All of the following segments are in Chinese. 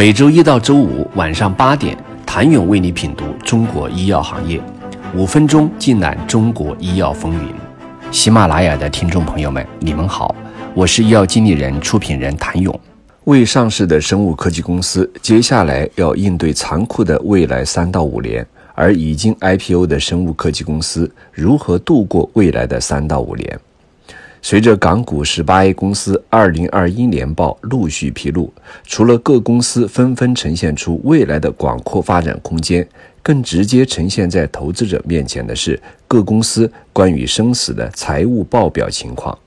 每周一到周五晚上八点，谭勇为你品读中国医药行业，五分钟尽览中国医药风云。喜马拉雅的听众朋友们，你们好，我是医药经理人、出品人谭勇。未上市的生物科技公司，接下来要应对残酷的未来三到五年；而已经 IPO 的生物科技公司，如何度过未来的三到五年？随着港股十八 A 公司二零二一年报陆续披露，除了各公司纷纷呈现出未来的广阔发展空间，更直接呈现在投资者面前的是各公司关于生死的财务报表情况。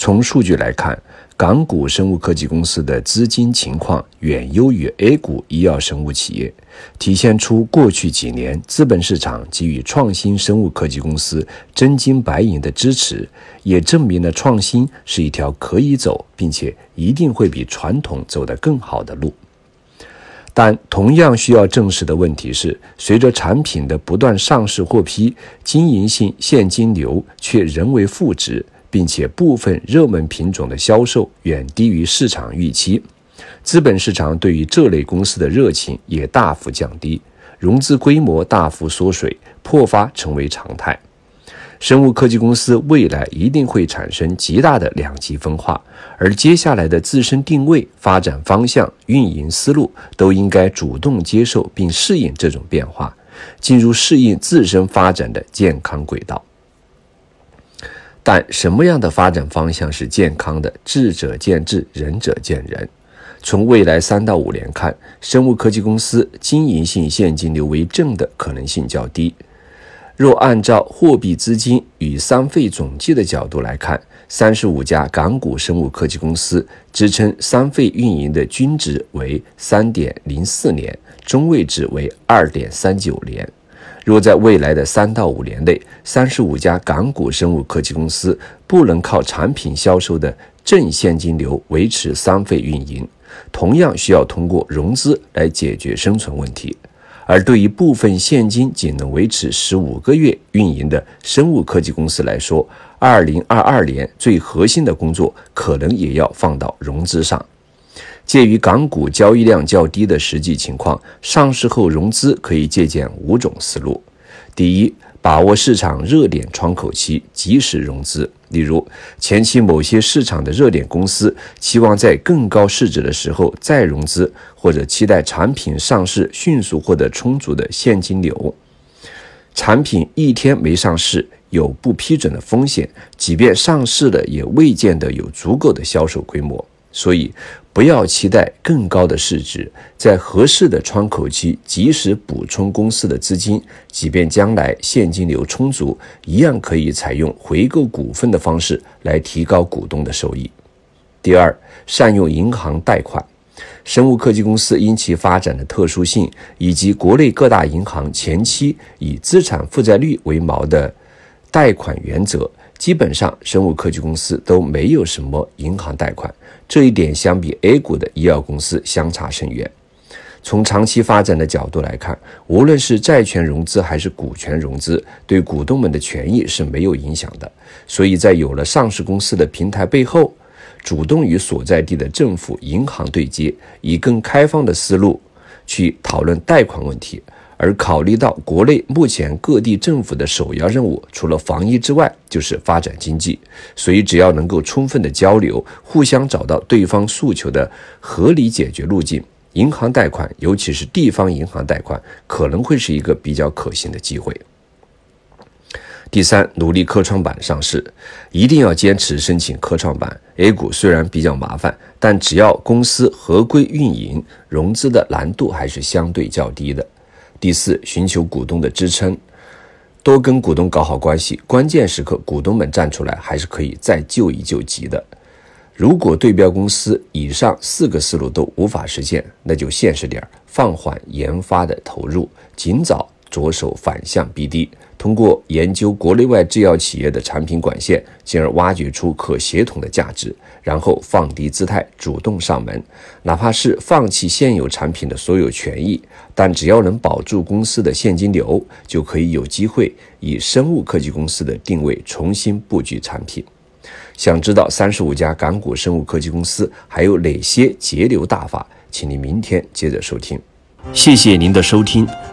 从数据来看，港股生物科技公司的资金情况远优于 A 股医药生物企业，体现出过去几年资本市场给予创新生物科技公司真金白银的支持，也证明了创新是一条可以走，并且一定会比传统走得更好的路。但同样需要正视的问题是，随着产品的不断上市获批，经营性现金流却仍为负值。并且部分热门品种的销售远低于市场预期，资本市场对于这类公司的热情也大幅降低，融资规模大幅缩水，破发成为常态。生物科技公司未来一定会产生极大的两极分化，而接下来的自身定位、发展方向、运营思路都应该主动接受并适应这种变化，进入适应自身发展的健康轨道。但什么样的发展方向是健康的？智者见智，仁者见仁。从未来三到五年看，生物科技公司经营性现金流为正的可能性较低。若按照货币资金与三费总计的角度来看，三十五家港股生物科技公司支撑三费运营的均值为三点零四年，中位值为二点三九年。若在未来的三到五年内，三十五家港股生物科技公司不能靠产品销售的正现金流维持三费运营，同样需要通过融资来解决生存问题。而对于部分现金仅能维持十五个月运营的生物科技公司来说，二零二二年最核心的工作可能也要放到融资上。鉴于港股交易量较低的实际情况，上市后融资可以借鉴五种思路：第一，把握市场热点窗口期，及时融资。例如，前期某些市场的热点公司期望在更高市值的时候再融资，或者期待产品上市迅速获得充足的现金流。产品一天没上市，有不批准的风险；即便上市了，也未见得有足够的销售规模。所以，不要期待更高的市值，在合适的窗口期及时补充公司的资金，即便将来现金流充足，一样可以采用回购股份的方式来提高股东的收益。第二，善用银行贷款。生物科技公司因其发展的特殊性，以及国内各大银行前期以资产负债率为锚的贷款原则。基本上，生物科技公司都没有什么银行贷款，这一点相比 A 股的医药公司相差甚远。从长期发展的角度来看，无论是债权融资还是股权融资，对股东们的权益是没有影响的。所以在有了上市公司的平台背后，主动与所在地的政府银行对接，以更开放的思路去讨论贷款问题。而考虑到国内目前各地政府的首要任务，除了防疫之外，就是发展经济，所以只要能够充分的交流，互相找到对方诉求的合理解决路径，银行贷款，尤其是地方银行贷款，可能会是一个比较可行的机会。第三，努力科创板上市，一定要坚持申请科创板。A 股虽然比较麻烦，但只要公司合规运营，融资的难度还是相对较低的。第四，寻求股东的支撑，多跟股东搞好关系，关键时刻股东们站出来，还是可以再救一救急的。如果对标公司以上四个思路都无法实现，那就现实点儿，放缓研发的投入，尽早。着手反向 BD，通过研究国内外制药企业的产品管线，进而挖掘出可协同的价值，然后放低姿态，主动上门，哪怕是放弃现有产品的所有权益，但只要能保住公司的现金流，就可以有机会以生物科技公司的定位重新布局产品。想知道三十五家港股生物科技公司还有哪些节流大法？请您明天接着收听。谢谢您的收听。